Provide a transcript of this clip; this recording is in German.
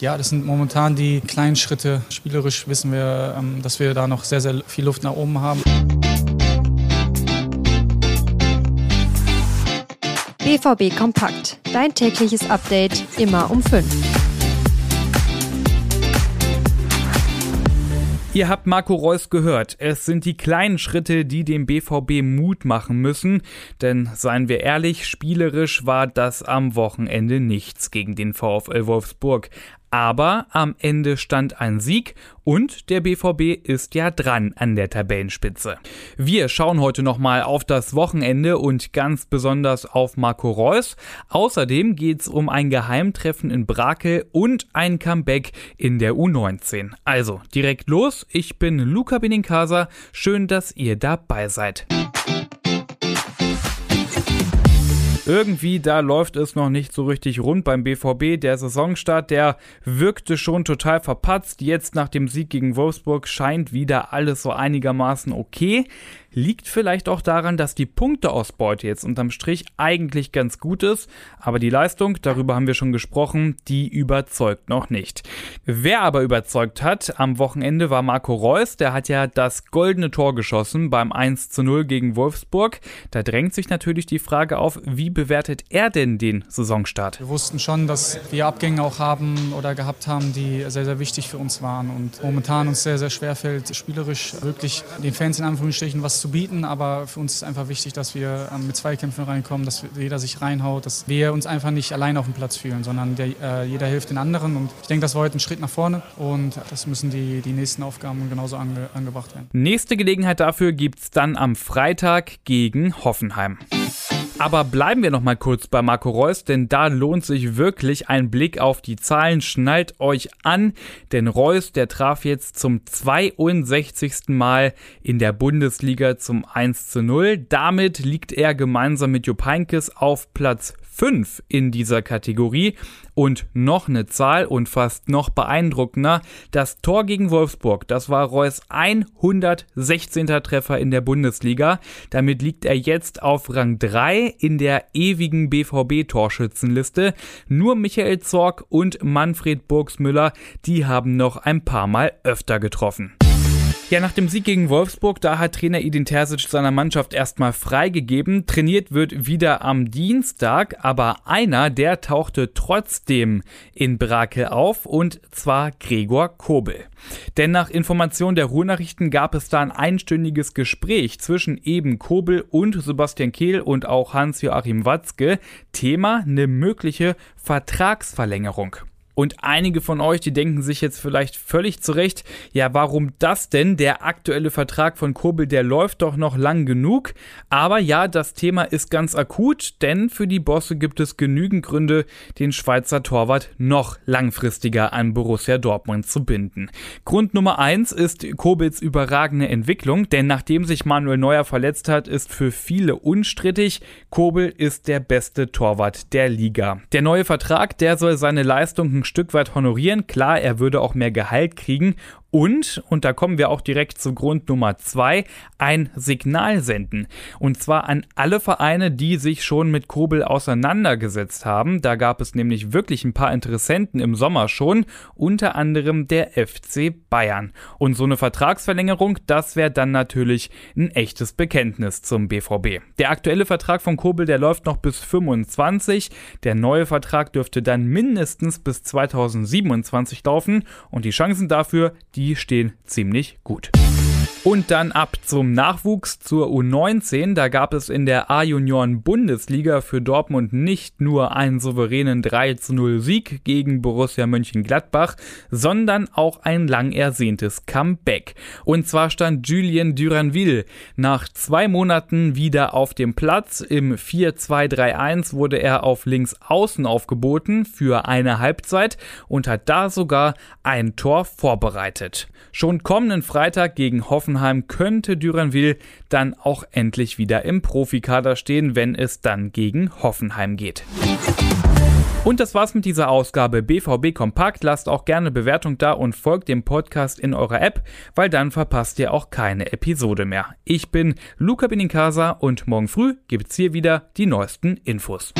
Ja, das sind momentan die kleinen Schritte. Spielerisch wissen wir, ähm, dass wir da noch sehr, sehr viel Luft nach oben haben. BVB Kompakt. Dein tägliches Update immer um 5. Ihr habt Marco Reus gehört. Es sind die kleinen Schritte, die dem BVB Mut machen müssen. Denn seien wir ehrlich, spielerisch war das am Wochenende nichts gegen den VfL Wolfsburg. Aber am Ende stand ein Sieg und der BVB ist ja dran an der Tabellenspitze. Wir schauen heute nochmal auf das Wochenende und ganz besonders auf Marco Reus. Außerdem geht es um ein Geheimtreffen in Brakel und ein Comeback in der U19. Also direkt los. Ich bin Luca Benincasa. Schön, dass ihr dabei seid. Irgendwie, da läuft es noch nicht so richtig rund beim BVB. Der Saisonstart, der wirkte schon total verpatzt. Jetzt nach dem Sieg gegen Wolfsburg scheint wieder alles so einigermaßen okay. Liegt vielleicht auch daran, dass die Punkteausbeute jetzt unterm Strich eigentlich ganz gut ist, aber die Leistung, darüber haben wir schon gesprochen, die überzeugt noch nicht. Wer aber überzeugt hat am Wochenende war Marco Reus, der hat ja das goldene Tor geschossen beim 1 zu 0 gegen Wolfsburg. Da drängt sich natürlich die Frage auf, wie bewertet er denn den Saisonstart? Wir wussten schon, dass wir Abgänge auch haben oder gehabt haben, die sehr, sehr wichtig für uns waren und momentan uns sehr, sehr schwer fällt, spielerisch wirklich den Fans in Anführungsstrichen was zu bieten. Aber für uns ist einfach wichtig, dass wir ähm, mit Zweikämpfen reinkommen, dass jeder sich reinhaut, dass wir uns einfach nicht allein auf dem Platz fühlen, sondern der, äh, jeder hilft den anderen. Und ich denke, das war heute ein Schritt nach vorne und das müssen die, die nächsten Aufgaben genauso ange, angebracht werden. Nächste Gelegenheit dafür gibt es dann am Freitag gegen Hoffenheim. Aber bleiben wir noch mal kurz bei Marco Reus, denn da lohnt sich wirklich ein Blick auf die Zahlen. Schnallt euch an, denn Reus, der traf jetzt zum 62. Mal in der Bundesliga zum 1 zu 0. Damit liegt er gemeinsam mit Jupp Heynckes auf Platz 5 in dieser Kategorie. Und noch eine Zahl und fast noch beeindruckender, das Tor gegen Wolfsburg, das war Reus 116. Treffer in der Bundesliga. Damit liegt er jetzt auf Rang 3 in der ewigen BVB-Torschützenliste. Nur Michael Zorg und Manfred Burgsmüller, die haben noch ein paar Mal öfter getroffen. Ja, nach dem Sieg gegen Wolfsburg, da hat Trainer Edin Terzic seiner Mannschaft erstmal freigegeben. Trainiert wird wieder am Dienstag, aber einer, der tauchte trotzdem in Brakel auf und zwar Gregor Kobel. Denn nach Information der Ruhrnachrichten gab es da ein einstündiges Gespräch zwischen eben Kobel und Sebastian Kehl und auch Hans-Joachim Watzke. Thema eine mögliche Vertragsverlängerung. Und einige von euch, die denken sich jetzt vielleicht völlig zurecht, ja, warum das denn? Der aktuelle Vertrag von Kobel, der läuft doch noch lang genug. Aber ja, das Thema ist ganz akut, denn für die Bosse gibt es genügend Gründe, den Schweizer Torwart noch langfristiger an Borussia Dortmund zu binden. Grund Nummer eins ist Kobels überragende Entwicklung, denn nachdem sich Manuel Neuer verletzt hat, ist für viele unstrittig, Kobel ist der beste Torwart der Liga. Der neue Vertrag, der soll seine Leistungen Stück weit honorieren. Klar, er würde auch mehr Gehalt kriegen und, und da kommen wir auch direkt zu Grund Nummer zwei, ein Signal senden. Und zwar an alle Vereine, die sich schon mit Kobel auseinandergesetzt haben. Da gab es nämlich wirklich ein paar Interessenten im Sommer schon, unter anderem der FC Bayern. Und so eine Vertragsverlängerung, das wäre dann natürlich ein echtes Bekenntnis zum BVB. Der aktuelle Vertrag von Kobel, der läuft noch bis 25. Der neue Vertrag dürfte dann mindestens bis 2027 laufen. Und die Chancen dafür, die stehen ziemlich gut. Und dann ab zum Nachwuchs zur U19. Da gab es in der A-Junioren-Bundesliga für Dortmund nicht nur einen souveränen 3 0 Sieg gegen Borussia Mönchengladbach, sondern auch ein lang ersehntes Comeback. Und zwar stand Julien Duranville nach zwei Monaten wieder auf dem Platz. Im 4-2-3-1 wurde er auf links außen aufgeboten für eine Halbzeit und hat da sogar ein Tor vorbereitet. Schon kommenden Freitag gegen Hoffenheim Hoffenheim könnte Düranville dann auch endlich wieder im Profikader stehen, wenn es dann gegen Hoffenheim geht. Und das war's mit dieser Ausgabe BVB Kompakt. Lasst auch gerne Bewertung da und folgt dem Podcast in eurer App, weil dann verpasst ihr auch keine Episode mehr. Ich bin Luca Benincasa und morgen früh gibt's hier wieder die neuesten Infos.